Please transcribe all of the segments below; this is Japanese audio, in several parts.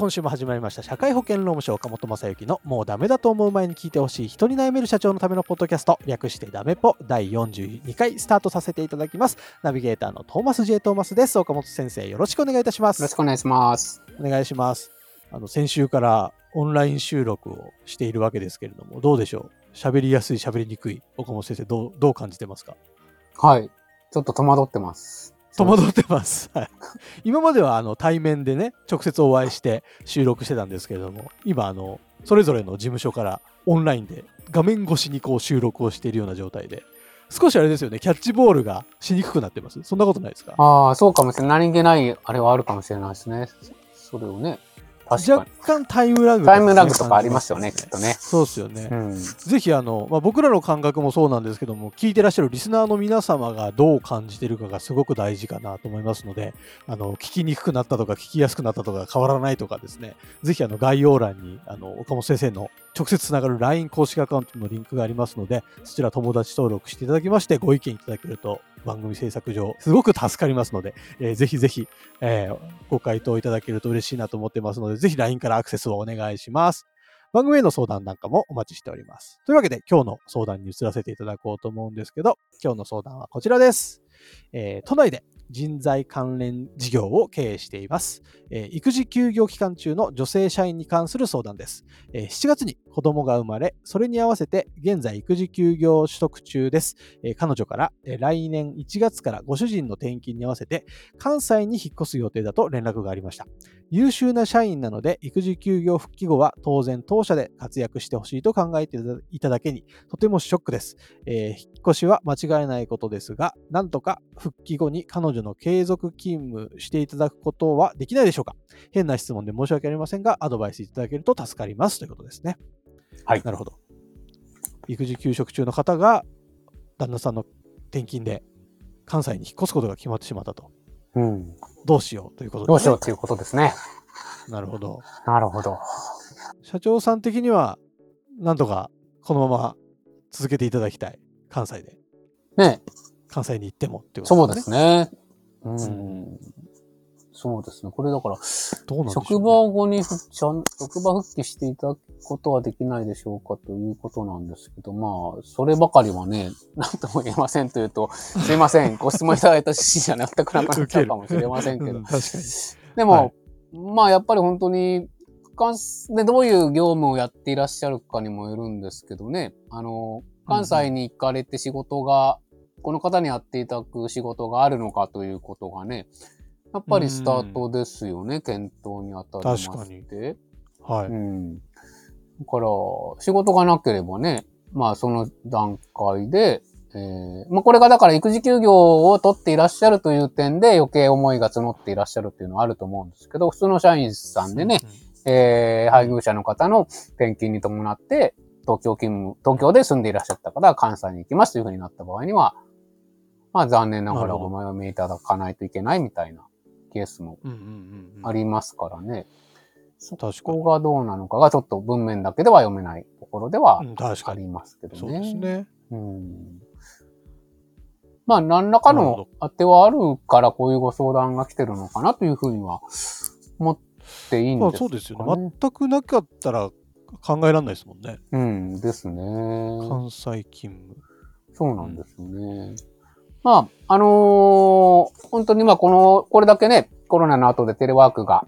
今週も始まりました。社会保険労務省岡本正幸のもうダメだと思う前に聞いてほしい人に悩める社長のためのポッドキャスト、略してダメポ第42回スタートさせていただきます。ナビゲーターのトーマス J. トーマスです。岡本先生、よろしくお願いいたします。よろしくお願いします。お願いします。あの、先週からオンライン収録をしているわけですけれども、どうでしょう？喋りやすい、喋りにくい、岡本先生、どう、どう感じてますか？はい。ちょっと戸惑ってます。戸惑ってます。はい。今まではあの対面でね、直接お会いして収録してたんですけれども、今あの、それぞれの事務所からオンラインで画面越しにこう収録をしているような状態で、少しあれですよね、キャッチボールがしにくくなってます。そんなことないですか？ああ、そうかもしれない。何気ないあれはあるかもしれないですね。それをね。若干タイムラグ、タイムラグとかありますよね、きっとね。そうですよね。うん。ぜひあの、まあ、僕らの感覚もそうなんですけども聞いてらっしゃるリスナーの皆様がどう感じてるかがすごく大事かなと思いますのであの聞きにくくなったとか聞きやすくなったとか変わらないとかですねぜひあの概要欄にあの岡本先生の直接つながる LINE 公式アカウントのリンクがありますのでそちら友達登録していただきましてご意見いただけると番組制作上すごく助かりますので、えーぜひぜひ、えーご回答いただけると嬉しいなと思ってますのでぜひ LINE からアクセスをお願いします。番組への相談なんかもお待ちしております。というわけで今日の相談に移らせていただこうと思うんですけど、今日の相談はこちらです。えー都内で人材関連事業を経営しています、えー育児休業期間中の女性社員に関する相談です。えー7月に子供が生まれ、それに合わせて現在育児休業取得中です。えー彼女から、え来年1月からご主人の転勤に合わせて関西に引っ越す予定だと連絡がありました。優秀な社員なので育児休業復帰後は当然当社で活躍してほしいと考えていただけにとてもショックです、えー引っ越しは間違いないことですがなんとか復帰後に彼女の継続勤務していただくことはできないでしょうか。変な質問で申し訳ありませんがアドバイスいただけると助かりますということですね。はい。なるほど。育児休職中の方が旦那さんの転勤で関西に引っ越すことが決まってしまったとうん。どうしようということです、ね、どうしようっていうことですね。なるほどなるほど。社長さん的には、なんとかこのまま続けていただきたい。関西で。ね関西に行ってもってことそうですね。ね。うん。そうですね。これだから、どうなん職場後にふちゃん、職場復帰していただくことはできないでしょうかということなんですけど、まあ、そればかりはね、なんとも言えませんというと、すいません、ご質問いただいた趣旨じゃな全くなくなっちゃうかもしれませんけど。うん。でも、はい。まあやっぱり本当に、でどういう業務をやっていらっしゃるかにもよるんですけどね、あの、関西に行かれて仕事が、この方にやっていただく仕事があるのかということがね、やっぱりスタートですよね、検討にあたりま確かにして。はい。うん。だから、仕事がなければね、まあその段階で、えーまあこれがだから育児休業を取っていらっしゃるという点で余計思いが募っていらっしゃるっていうのはあると思うんですけど、普通の社員さんでね、えー配偶者の方の転勤に伴って、東京勤務、東京で住んでいらっしゃった方は関西に行きますというふうになった場合には、まあ残念ながらなるほどお前をいただかないといけないみたいなケースもうんうんうんうん。ありますからね。そ確かに。こがどうなのかがちょっと文面だけでは読めないところではあり。ますけどね。そうですね。うん。まあ何らかの当てはあるからこういうご相談が来てるのかなというふうには思っていいんまあですかね。そうですよね。全くなかったら考えられないですもんね。うんですね。関西勤務。そうなんですよね。まあ、あのー本当にまあこの、これだけね、コロナの後でテレワークが、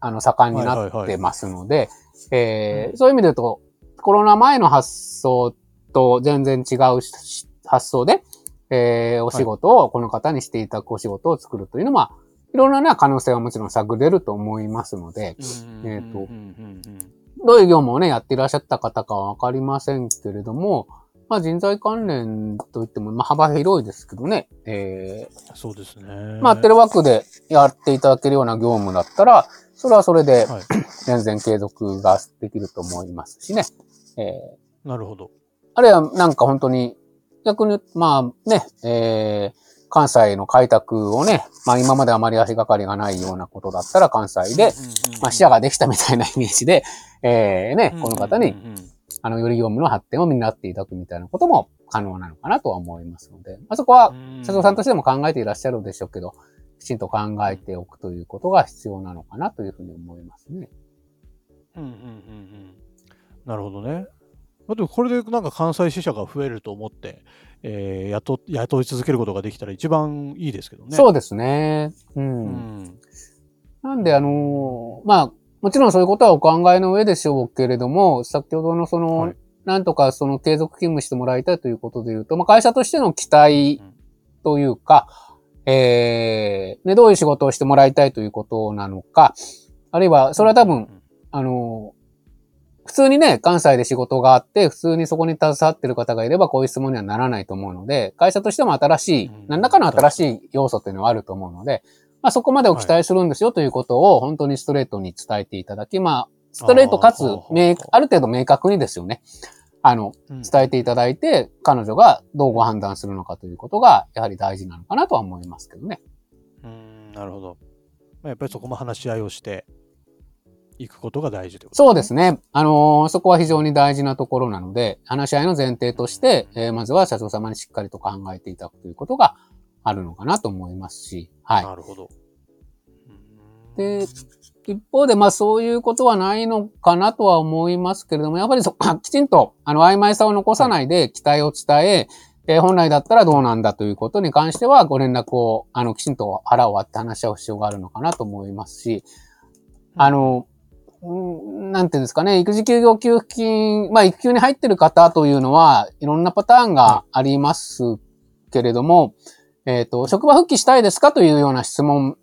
あの、盛んになってますので、えーうんそういう意味で言うと、コロナ前の発想と全然違うし発想で、えーお仕事を、この方にしていただくお仕事を作るというのは、いろんなな可能性はもちろん探れると思いますので、えーとどういう業務をね、やっていらっしゃった方かはわかりませんけれども、まあ人材関連といっても、まあ幅広いですけどね、えうんそうですね。ー、まあテレワークでやっていただけるような業務だったら、それはそれではい。全然継続ができると思いますしね。えー、なるほど。あるいはなんか本当に、逆に、まあね、えー、関西の開拓をね、まあ今まであまり足がかりがないようなことだったら関西で、まあ視野ができたみたいなイメージで、えー、ね、この方に、あの、より業務の発展を担っていただくみたいなことも可能なのかなとは思いますので、まあそこは、社長さんとしても考えていらっしゃるでしょうけど、きちんと考えておくということが必要なのかなというふうに思いますね。うんうんうんうん。なるほどね。まあでもこれでなんか関西支社が増えると思って、えー、雇雇い続けることができたら一番いいですけどね。そうですね。う。うんん。なんで、あのーまあ、もちろんそういうことはお考えの上でしょうけれども、先ほどのその、はい。なんとかその継続勤務してもらいたいということで言うと、まあ、会社としての期待というか、えー、ね、どういう仕事をしてもらいたいということなのか、あるいは、それは多分、あの、普通にね、関西で仕事があって、普通にそこに携わってる方がいれば、こういう質問にはならないと思うので、会社としても新しいうん、何らかの新しい要素というのはあると思うので、まあそこまでを期待するんですよということを、本当にストレートに伝えていただき、まあ、ストレートかつ明ある程度明確にですよね。あの、うん伝えていただいて、彼女がどうご判断するのかということが、やはり大事なのかなとは思いますけどね。うん、なるほど。まあ、やっぱりそこも話し合いをしていくことが大事ということそうですね。あのーそこは非常に大事なところなので、話し合いの前提として、えーまずは社長様にしっかりと考えていただくということがあるのかなと思いますし、はい。なるほど。で、一方で、まあそういうことはないのかなとは思いますけれども、やっぱりそ、きちんと、あの、曖昧さを残さないで期待を伝え、えー本来だったらどうなんだということに関しては、ご連絡を、あの、きちんと腹を割って話し合う必要があるのかなと思いますし、あの、うんなんていうんですかね、育児休業給付金、まあ育休に入ってる方というのは、いろんなパターンがありますけれども、えっ、と、職場復帰したいですかというような質問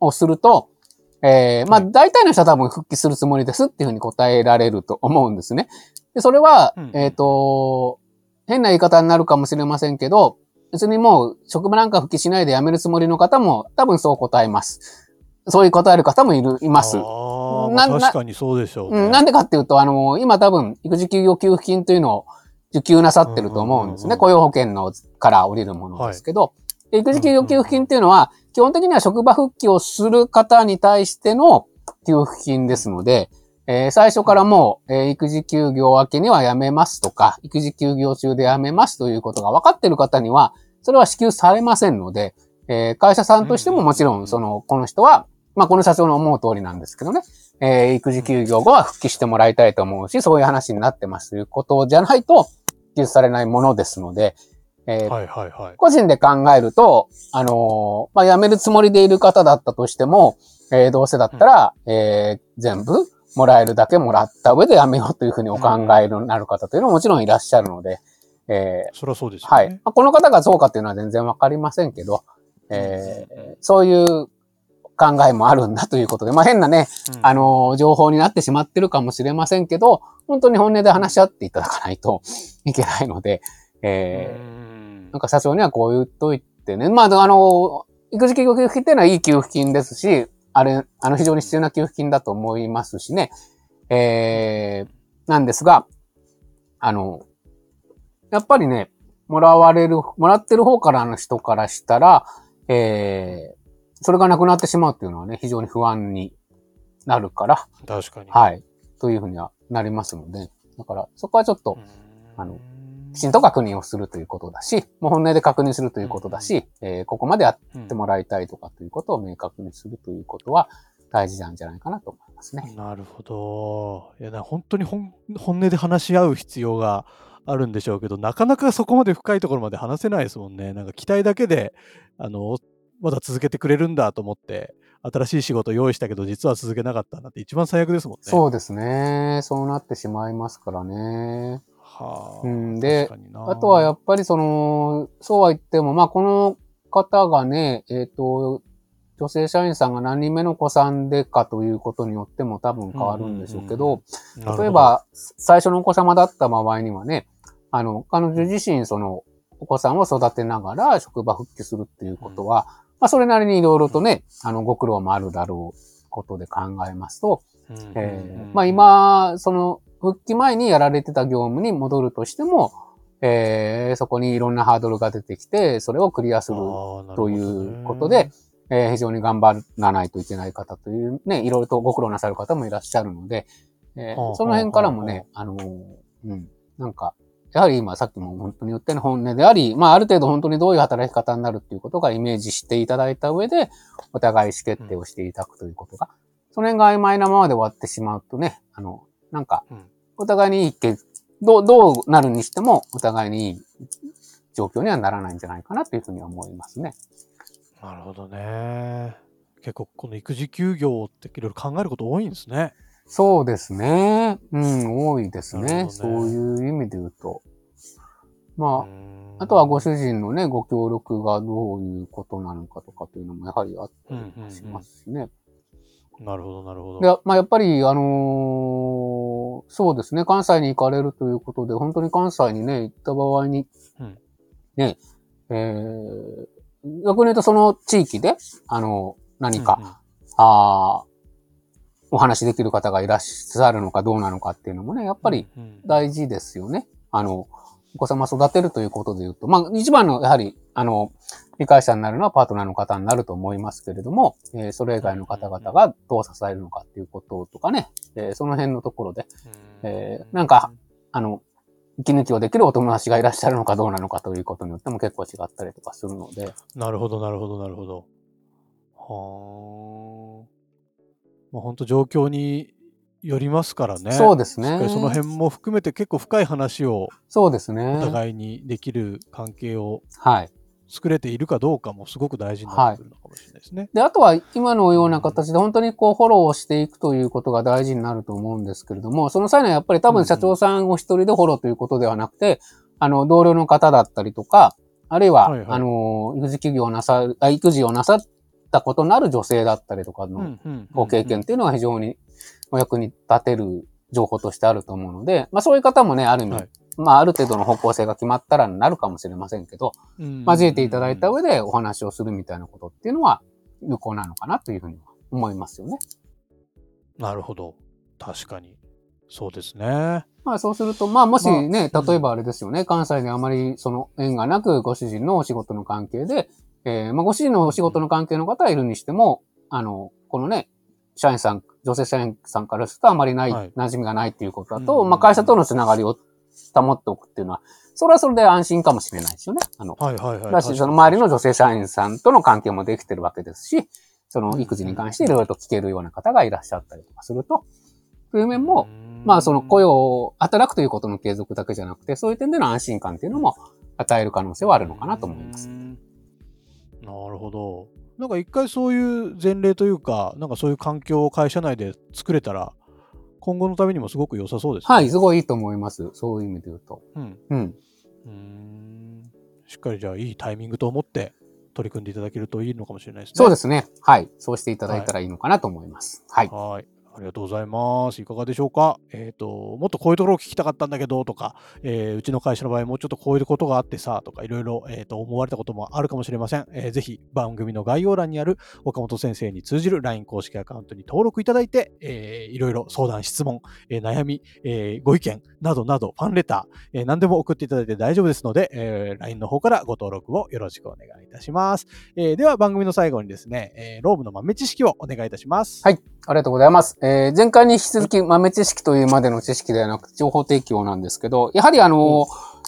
をすると、えーまあはい大体の人は多分復帰するつもりですっていうふうに答えられると思うんですね。でそれは、うんえっ、と、変な言い方になるかもしれませんけど、別にもう職場なんか復帰しないで辞めるつもりの方も多分そう答えます。そういう答える方もいる、います。あ確かにそうでしょう、ねうん、なんでかっていうと、あの、今多分、育児休業給付金というのを受給なさってると思うんですね。雇用保険のから降りるものですけど、で育児休業給付金っていうのは、基本的には職場復帰をする方に対しての給付金ですので、えー最初からもう、えー育児休業明けには辞めますとか、育児休業中で辞めますということが分かっている方には、それは支給されませんので、えー会社さんとしてももちろん、その、この人は、まあ、この社長の思う通りなんですけどね、えー育児休業後は復帰してもらいたいと思うし、そういう話になってます。ということじゃないと、支給されないものですので、えーはいはいはい。個人で考えると、あのーまあ、辞めるつもりでいる方だったとしても、えーどうせだったら、えー全部もらえるだけもらった上で辞めようというふうにお考えになる方というのももちろんいらっしゃるので、えーそりゃそうですよね。はい。まあこの方がそうかっていうのは全然わかりませんけど、えーそういう考えもあるんだということで、まあ変なね、うんあのー情報になってしまってるかもしれませんけど、本当に本音で話し合っていただかないといけないので、えーうんなんか社長にはこう言っといてね。まあ、あの、育児休業給付金っていうのはいい給付金ですし、あれ、あの、非常に必要な給付金だと思いますしね。えー、なんですが、あの、やっぱりね、もらわれる、もらってる方からの人からしたら、えー、それがなくなってしまうっていうのはね、非常に不安になるから、確かに。はい。というふうにはなりますので、だから、そこはちょっと、あのうんきちんと確認をするということだし、もう本音で確認するということだし、えーここまでやってもらいたいとかということを明確にするということは大事なんじゃないかなと思いますね。なるほど。いやな本当に本本音で話し合う必要があるんでしょうけど、なかなかそこまで深いところまで話せないですもんね。なんか期待だけで、あの、まだ続けてくれるんだと思って、新しい仕事用意したけど、実は続けなかったなんて一番最悪ですもんね。そうですね。そうなってしまいますからね。はあ。うんであとはやっぱりその、そうは言っても、まあこの方がね、えっ、と、女性社員さんが何人目のお子さんでかということによっても多分変わるんでしょうけど、なるほど例え、ば、最初のお子様だった場合にはね、あの、彼女自身、その、お子さんを育てながら職場復帰するっていうことは、まあ、それなりにいろいろとね、あの、ご苦労もあるだろうことで考えますと、まあ、、今、その、復帰前にやられてた業務に戻るとしても、えーそこにいろんなハードルが出てきて、それをクリアする、ということで、えー非常に頑張らないといけない方というね、いろいろとご苦労なさる方もいらっしゃるので、えーはあその辺からもね、あのーうん、なんか、やはり今さっきも本当に言ったように本音であり、まあある程度本当にどういう働き方になるっていうことがイメージしていただいた上で、お互い意思決定をしていただくということが、その辺が曖昧なままで終わってしまうとね、あの、なんかうん、お互いにいいけ、どう、どうなるにしても、お互いにいい状況にはならないんじゃないかなというふうには思いますね。なるほどね。結構この育児休業っていろいろ考えること多いんですね。そうですね。うん、多いですね。ねそういう意味で言うと。まうんあ、あとはご主人のね、ご協力がどういうことなのかとかというのもやはりあったりしますしね。なるほど、なるほど。で、まあ、やっぱり、あのーそうですね、関西に行かれるということで、本当に関西にね、行った場合に、うんね、えー、逆に言うとその地域で、あの、何か、うんうんあーお話しできる方がいらっしゃるのかどうなのかっていうのもね、やっぱり大事ですよね。あの、お子様育てるということで言うと、まあ、一番の、やはり、あの、理解者になるのはパートナーの方になると思いますけれども、えーそれ以外の方々がどう支えるのかっていうこととかね、えーその辺のところで、えーなんか、あの、息抜きをできるお友達がいらっしゃるのかどうなのかということによっても結構違ったりとかするので、なるほど、なるほど、なるほど。はあ。まあ、本当状況によりますからね。そうですね。その辺も含めて結構深い話をそうですね。お互いにできる関係をはい。作れているかどうかもすごく大事になってくるのかもしれないですね。で、あとは今のような形で本当にこうフォローをしていくということが大事になると思うんですけれども、その際にはやっぱり多分社長さんお一人でフォローということではなくて、あの、同僚の方だったりとか、あるいは、はいはいあの、育児休業をなさ、あ育児をなさったことのある女性だったりとかのご経験っていうのは非常にお役に立てる情報としてあると思うので、まあそういう方もね、ある意味、はいまあある程度の方向性が決まったらなるかもしれませんけど、うん交えていただいた上でお話をするみたいなことっていうのは有効なのかなというふうには思いますよね。なるほど。確かに。そうですね。まあそうすると、まあもしね、まあ例えばあれですよね、関西であまりその縁がなくご主人のお仕事の関係で、えーまあご主人のお仕事の関係の方はいるにしても、あの、このね、社員さん、女性社員さんからするとあまりない、はい馴染みがないっていうことだと、うんまあ会社とのつながりを保っておくっていうのは、それはそれで安心かもしれないですよね。あの、はいはいはい。だし、その周りの女性社員さんとの関係もできてるわけですし、その育児に関していろいろと聞けるような方がいらっしゃったりとかすると、そういう面も、まあその雇用を働くということの継続だけじゃなくて、そういう点での安心感っていうのも与える可能性はあるのかなと思いますう。んなるほど。なんか一回そういう前例というか、なんかそういう環境を会社内で作れたら、今後のためにもすごく良さそうですね。はい、すごいいいと思います。そういう意味で言うと。うん。うん。うーんしっかりじゃあいいタイミングと思って取り組んでいただけるといいのかもしれないですね。そうですね。はい。そうしていただいたらいいのかなと思います。はい。はい。ありがとうございます。いかがでしょうか？えっ、と、もっとこういうところを聞きたかったんだけどとか、えーうちの会社の場合もうちょっとこういうことがあってさとか、いろいろ、えーと思われたこともあるかもしれません。えーぜひ番組の概要欄にある岡本先生に通じる LINE 公式アカウントに登録いただいて、えーいろいろ相談、質問、えー悩み、えーご意見などなど、ファンレター、えー何でも送っていただいて大丈夫ですので、えー LINE の方からご登録をよろしくお願いいたします。えーでは番組の最後にですね、えーローブの豆知識をお願いいたします。はいありがとうございます。えー前回に引き続き豆知識というまでの知識ではなく情報提供なんですけど、やはりあの、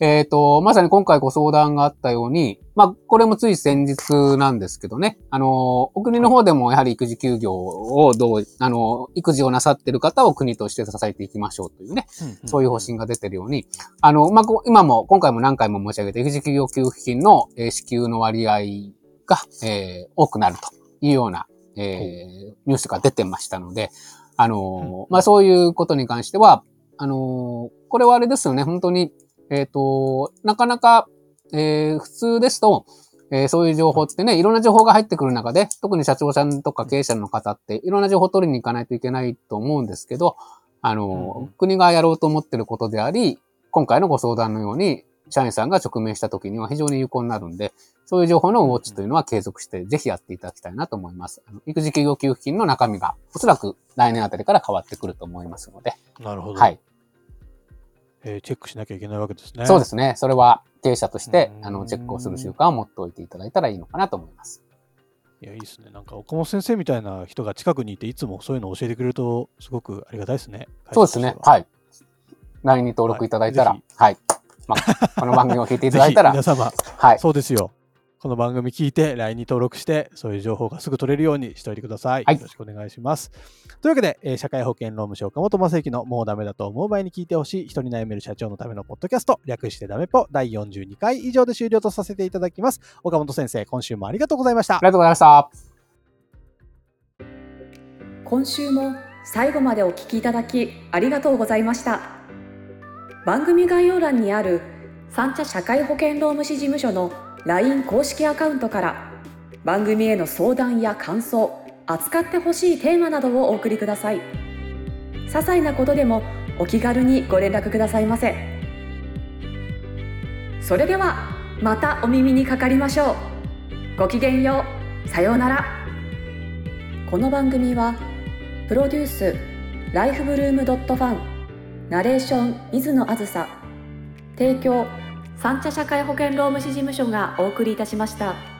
えっ、と、まさに今回ご相談があったように、まあ、これもつい先日なんですけどね、あの、お国の方でもやはり育児休業をどう、あの、育児をなさっている方を国として支えていきましょうというね、そういう方針が出てるように、あの、まあ、今も、今回も何回も申し上げて、育児休業給付金の、えー支給の割合が、えー多くなるというような、えーニュースが出てましたので、あの、まあ、そういうことに関しては、あの、これはあれですよね、本当に、えっ、と、なかなか、えー普通ですと、えーそういう情報ってね、いろんな情報が入ってくる中で、特に社長さんとか経営者の方って、いろんな情報を取りに行かないといけないと思うんですけど、あの、うん。国がやろうと思ってることであり、今回のご相談のように、社員さんが直面した時には非常に有効になるんで、そういう情報のウォッチというのは継続して、ぜひやっていただきたいなと思います。あの育児休業給付金の中身が、おそらく来年あたりから変わってくると思いますので、なるほど。はい。えーチェックしなきゃいけないわけですね。そうですね。それは経営者としてう、んあの、チェックをする習慣を持っておいていただいたらいいのかなと思います。いや、いいですね。なんか、岡本先生みたいな人が近くにいて、いつもそういうのを教えてくれると、すごくありがたいですね。そうですね。い。はい。LINE に登録いただいたら、はいぜはい。まあ、この番組を聞いていただいたら、皆様、はい。そうですよ。この番組聞いて LINE に登録してそういう情報がすぐ取れるようにしておいてください。はいよろしくお願いします。というわけで、えー社会保険労務士岡本正幸のもうダメだと思う前に聞いてほしい人に悩める社長のためのポッドキャスト略してダメポ第42回以上で終了とさせていただきます。岡本先生、今週もありがとうございましたあり。がとうございました。今週も最後までお聞きいただきありがとうございました番組概要欄にある三茶社会保険労務士事務所の LINE 公式アカウントから番組への相談や感想扱ってほしいテーマなどをお送りください。些細なことでもお気軽にご連絡くださいませ。それではまたお耳にかかりましょう。ごきげんよう。さようなら。この番組はプロデュースライフブルームドットファンナレーション水野あずさ提供三茶社会保険労務士事務所がお送りいたしました。